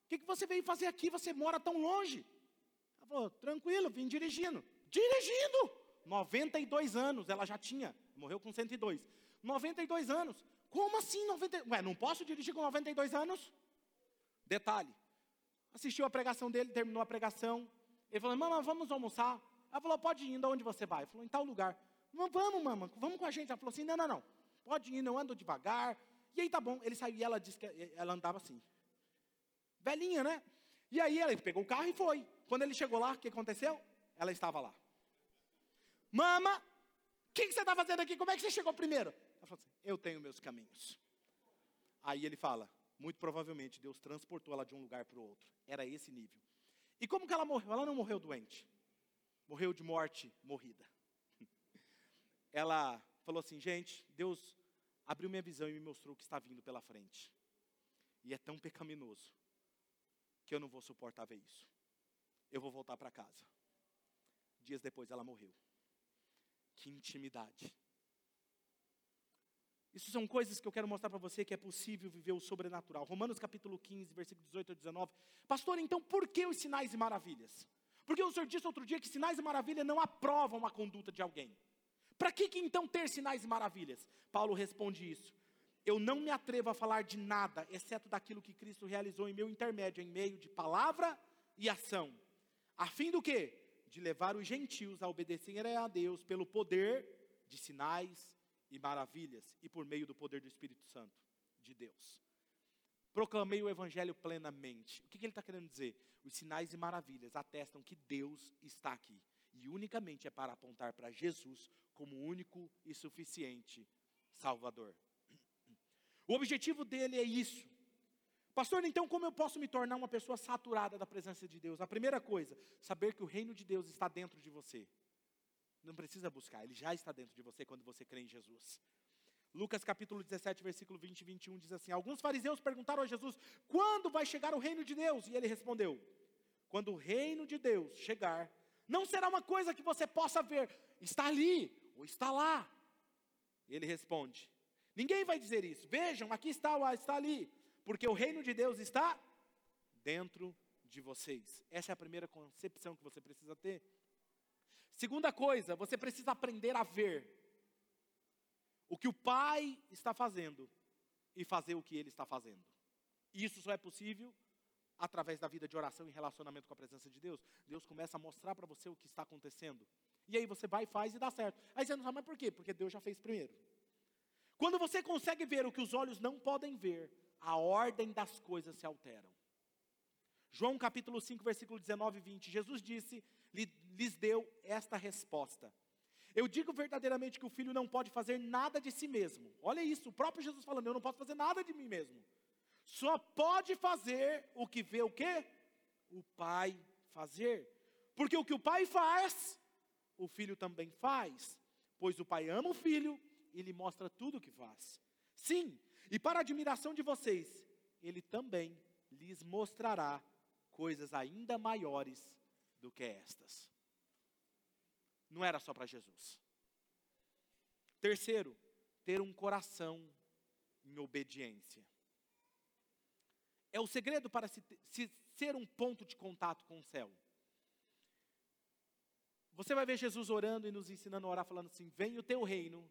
o que, que você veio fazer aqui? Você mora tão longe. Ela falou, tranquilo, vim dirigindo. Dirigindo! 92 anos ela já tinha, morreu com 102. 92 anos. Como assim 90? Ué, não posso dirigir com 92 anos? Detalhe. Assistiu a pregação dele, terminou a pregação. Ele falou, mamãe, vamos almoçar. Ela falou, pode ir, onde você vai? Ele falou, em tal lugar. Vamos, mamãe, vamos com a gente. Ela falou assim, não, não, não. Pode ir, não ando devagar. E aí tá bom. Ele saiu e ela disse que ela andava assim. Velhinha, né? E aí ele pegou o carro e foi. Quando ele chegou lá, o que aconteceu? Ela estava lá. Mama, o que, que, você está fazendo aqui? Como é que você chegou primeiro? Ela falou assim: Eu tenho meus caminhos. Aí ele fala: Muito provavelmente Deus transportou ela de um lugar para o outro. Era esse nível. E como que ela morreu? Ela não morreu doente. Morreu de morte morrida. Ela falou assim: Gente, Deus abriu minha visão e me mostrou o que está vindo pela frente. E é tão pecaminoso que eu não vou suportar ver isso. Eu vou voltar para casa. Dias depois ela morreu. Que intimidade. Isso são coisas que eu quero mostrar para você que é possível viver o sobrenatural. Romanos capítulo 15, versículo 18 a 19. Pastor, então por que os sinais e maravilhas? Porque o senhor disse outro dia que sinais e maravilhas não aprovam a conduta de alguém. Para que, que então ter sinais e maravilhas? Paulo responde isso eu não me atrevo a falar de nada, exceto daquilo que Cristo realizou em meu intermédio, em meio de palavra e ação. A fim do quê? De levar os gentios a obedecerem a Deus pelo poder de sinais e maravilhas e por meio do poder do Espírito Santo de Deus. Proclamei o Evangelho plenamente. O que, que ele está querendo dizer? Os sinais e maravilhas atestam que Deus está aqui. E unicamente é para apontar para Jesus como único e suficiente Salvador. O objetivo dele é isso. Pastor, então como eu posso me tornar uma pessoa saturada da presença de Deus? A primeira coisa, saber que o reino de Deus está dentro de você. Não precisa buscar, ele já está dentro de você quando você crê em Jesus. Lucas capítulo 17, versículo 20 e 21 diz assim: Alguns fariseus perguntaram a Jesus: Quando vai chegar o reino de Deus? E ele respondeu: Quando o reino de Deus chegar, Não será uma coisa que você possa ver, está ali ou está lá. Ele responde: Ninguém vai dizer isso. Vejam, aqui está, está ali, porque o reino de Deus está dentro de vocês. Essa é a primeira concepção que você precisa ter. Segunda coisa, você precisa aprender a ver o que o Pai está fazendo e fazer o que Ele está fazendo. Isso só é possível através da vida de oração e relacionamento com a presença de Deus. Deus começa a mostrar para você o que está acontecendo. E aí você vai, faz e dá certo. Aí você não sabe por quê? Porque Deus já fez primeiro. Quando você consegue ver o que os olhos não podem ver, a ordem das coisas se alteram. João capítulo 5, versículo 19 e 20. Jesus disse, lhes deu esta resposta. Eu digo verdadeiramente que o filho não pode fazer nada de si mesmo. Olha isso, o próprio Jesus falando, eu não posso fazer nada de mim mesmo. Só pode fazer o que vê o quê? O pai fazer. Porque o que o pai faz, o filho também faz. Pois o pai ama o filho e lhe mostra tudo o que faz. Sim, e para a admiração de vocês, ele também lhes mostrará coisas ainda maiores do que estas. Não era só para Jesus. Terceiro, ter um coração em obediência. É o segredo para se, se, ser um ponto de contato com o céu. Você vai ver Jesus orando e nos ensinando a orar, falando assim: Vem o teu reino.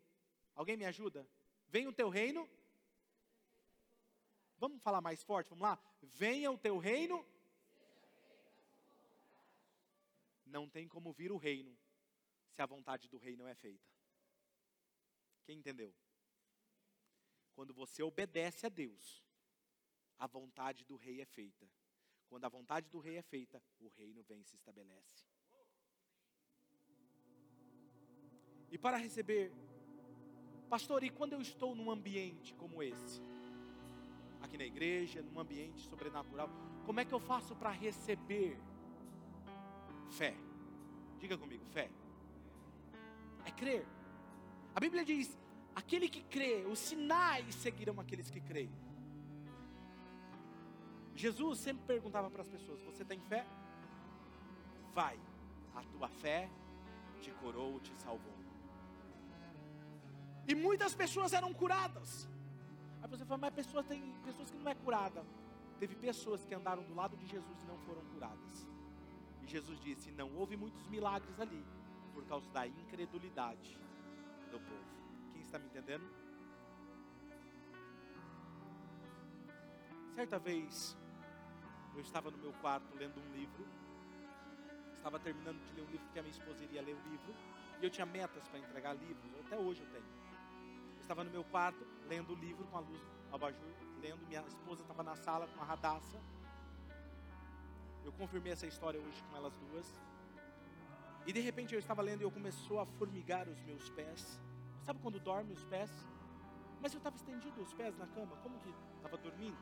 Alguém me ajuda? Vem o teu reino. Vamos falar mais forte, vamos lá? Venha o teu reino não tem como vir o reino se a vontade do rei não é feita. Quem entendeu? Quando você obedece a Deus, a vontade do rei é feita. Quando a vontade do rei é feita, o reino vem e se estabelece. E para receber, pastor, e quando eu estou num ambiente como esse, aqui na igreja, num ambiente sobrenatural, como é que eu faço para receber Fé. Diga comigo, fé. É crer. A Bíblia diz: aquele que crê, os sinais seguirão aqueles que creem. Jesus sempre perguntava para as pessoas: Você tem fé? Vai, a tua fé te curou, te salvou. E muitas pessoas eram curadas. Aí você fala, mas pessoas, tem pessoas que não é curada. Teve pessoas que andaram do lado de Jesus e não foram curadas. E Jesus disse: Não houve muitos milagres ali, por causa da incredulidade do povo. Quem está me entendendo? Certa vez, eu estava no meu quarto lendo um livro. Estava terminando de ler um livro, porque a minha esposa iria ler o livro. E eu tinha metas para entregar livros, até hoje eu tenho. Eu estava no meu quarto, lendo o livro com a luz abajur, lendo. Minha esposa estava na sala com a radaça eu confirmei essa história hoje com elas duas. E de repente eu estava lendo e eu começou a formigar os meus pés. Sabe quando dorme os pés? Mas eu estava estendido os pés na cama, como que estava dormindo?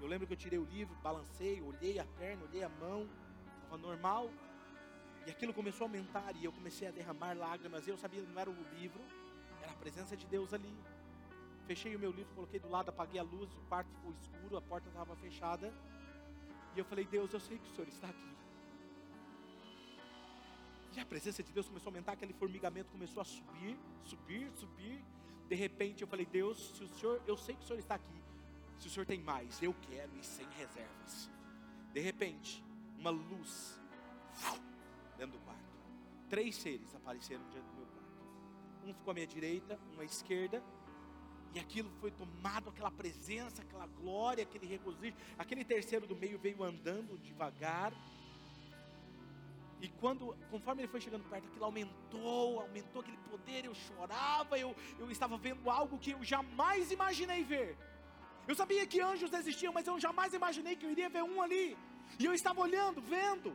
Eu lembro que eu tirei o livro, balancei, olhei a perna, olhei a mão, estava normal. E aquilo começou a aumentar e eu comecei a derramar lágrimas. Eu sabia que não era o livro, era a presença de Deus ali. Fechei o meu livro, coloquei do lado, apaguei a luz, o quarto ficou escuro, a porta estava fechada. E eu falei, Deus, eu sei que o Senhor está aqui. E a presença de Deus começou a aumentar, aquele formigamento começou a subir, subir, subir. De repente eu falei, Deus, se o Senhor, eu sei que o Senhor está aqui. Se o Senhor tem mais, eu quero e sem reservas. De repente, uma luz dentro do quarto. Três seres apareceram diante do meu quarto. Um ficou à minha direita, um à esquerda e aquilo foi tomado, aquela presença, aquela glória, aquele regozijo. Aquele terceiro do meio veio andando devagar. E quando, conforme ele foi chegando perto, aquilo aumentou, aumentou aquele poder. Eu chorava, eu, eu estava vendo algo que eu jamais imaginei ver. Eu sabia que anjos existiam, mas eu jamais imaginei que eu iria ver um ali. E eu estava olhando, vendo.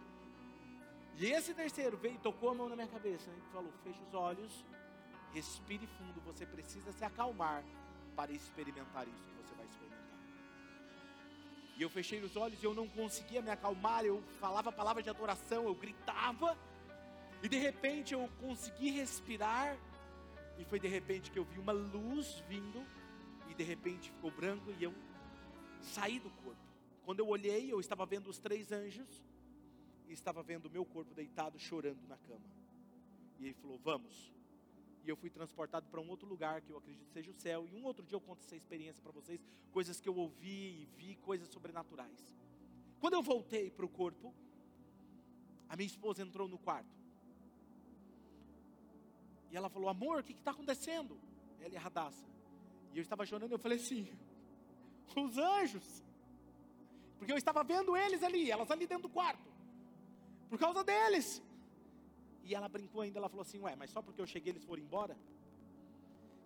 E esse terceiro veio, tocou a mão na minha cabeça e falou: Feche os olhos, respire fundo. Você precisa se acalmar para experimentar isso que você vai experimentar. E eu fechei os olhos e eu não conseguia me acalmar, eu falava palavras de adoração, eu gritava, e de repente eu consegui respirar, e foi de repente que eu vi uma luz vindo, e de repente ficou branco e eu saí do corpo. Quando eu olhei, eu estava vendo os três anjos, e estava vendo o meu corpo deitado chorando na cama. E ele falou: Vamos. E eu fui transportado para um outro lugar, que eu acredito seja o céu. E um outro dia eu conto essa experiência para vocês, coisas que eu ouvi e vi, coisas sobrenaturais. Quando eu voltei para o corpo, a minha esposa entrou no quarto. E ela falou: Amor, o que está acontecendo? Ela a Radassa. E eu estava chorando, eu falei assim: Os anjos. Porque eu estava vendo eles ali, elas ali dentro do quarto. Por causa deles. E ela brincou ainda, ela falou assim: Ué, mas só porque eu cheguei eles foram embora?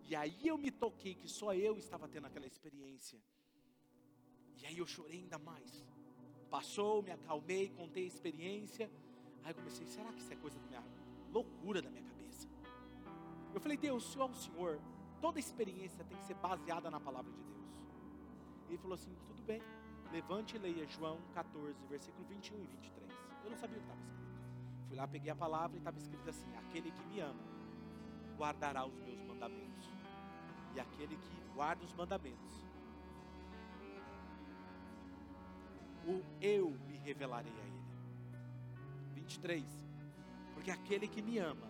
E aí eu me toquei que só eu estava tendo aquela experiência. E aí eu chorei ainda mais. Passou, me acalmei, contei a experiência. Aí eu comecei, será que isso é coisa da minha loucura da minha cabeça? Eu falei, Deus, se é o Senhor, toda experiência tem que ser baseada na palavra de Deus. Ele falou assim: tudo bem, levante e leia João 14, versículo 21 e 23. Eu não sabia o que estava escrito. Fui lá, peguei a palavra e estava escrito assim: aquele que me ama guardará os meus mandamentos. E aquele que guarda os mandamentos, o eu me revelarei a ele. 23. Porque aquele que me ama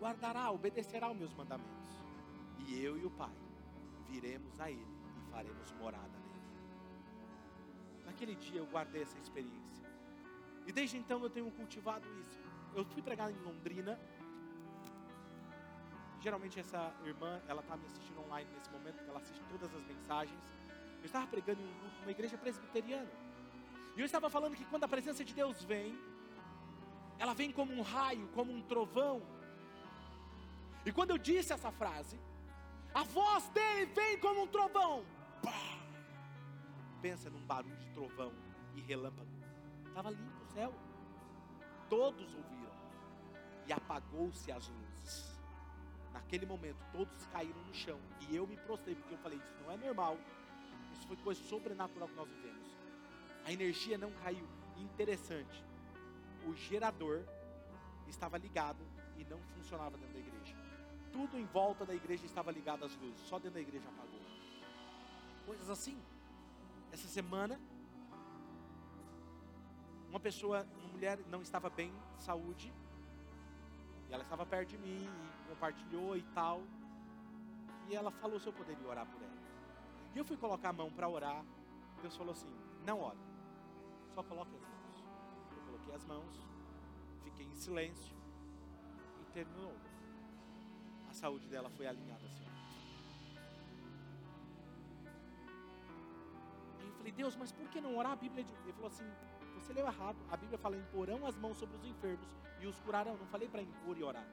guardará, obedecerá aos meus mandamentos. E eu e o Pai viremos a ele e faremos morada nele. Naquele dia eu guardei essa experiência. E desde então eu tenho cultivado isso. Eu fui pregar em Londrina. Geralmente essa irmã, ela está me assistindo online nesse momento, porque ela assiste todas as mensagens. Eu estava pregando em uma igreja presbiteriana. E eu estava falando que quando a presença de Deus vem, ela vem como um raio, como um trovão. E quando eu disse essa frase, a voz dele vem como um trovão. Pá! Pensa num barulho de trovão e relâmpago. Estava limpo o céu. Todos ouviram. E apagou-se as luzes. Naquele momento, todos caíram no chão. E eu me prostrei, porque eu falei: Isso não é normal. Isso foi coisa sobrenatural que nós vivemos. A energia não caiu. Interessante. O gerador estava ligado e não funcionava dentro. Tudo em volta da igreja estava ligado às luzes. Só dentro da igreja apagou. Coisas assim. Essa semana, uma pessoa, uma mulher não estava bem de saúde, e ela estava perto de mim, e compartilhou e tal, e ela falou se eu poderia orar por ela. E eu fui colocar a mão para orar, Deus falou assim: não ore, só coloque as mãos. Eu coloquei as mãos, fiquei em silêncio, e terminou. A saúde dela foi alinhada assim. falei, Deus, mas por que não orar? A Bíblia diz. Ele falou assim: você leu errado. A Bíblia fala: imporão as mãos sobre os enfermos e os curarão. Não falei para impor e orar.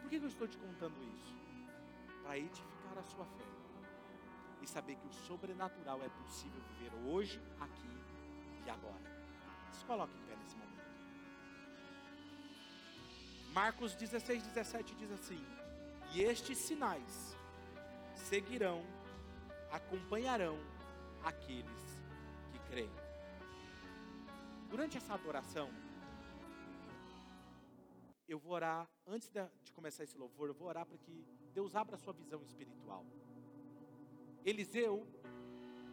Por que eu estou te contando isso? Para edificar a sua fé e saber que o sobrenatural é possível viver hoje, aqui e agora. Se coloque em pé nesse momento. Marcos 16, 17 diz assim: E estes sinais seguirão acompanharão aqueles que creem. Durante essa adoração, eu vou orar, antes de começar esse louvor, eu vou orar para que Deus abra a sua visão espiritual. Eliseu,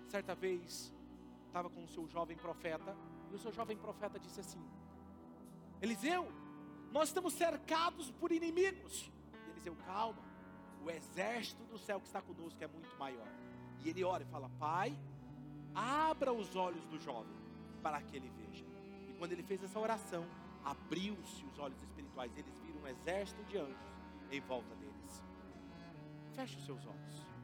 certa vez, estava com o seu jovem profeta, e o seu jovem profeta disse assim: Eliseu, nós estamos cercados por inimigos. E Eliseu, calma, o exército do céu que está conosco é muito maior. E ele ora e fala: Pai, abra os olhos do jovem para que ele veja. E quando ele fez essa oração, abriu-se os olhos espirituais. Eles viram um exército de anjos em volta deles. Feche os seus olhos.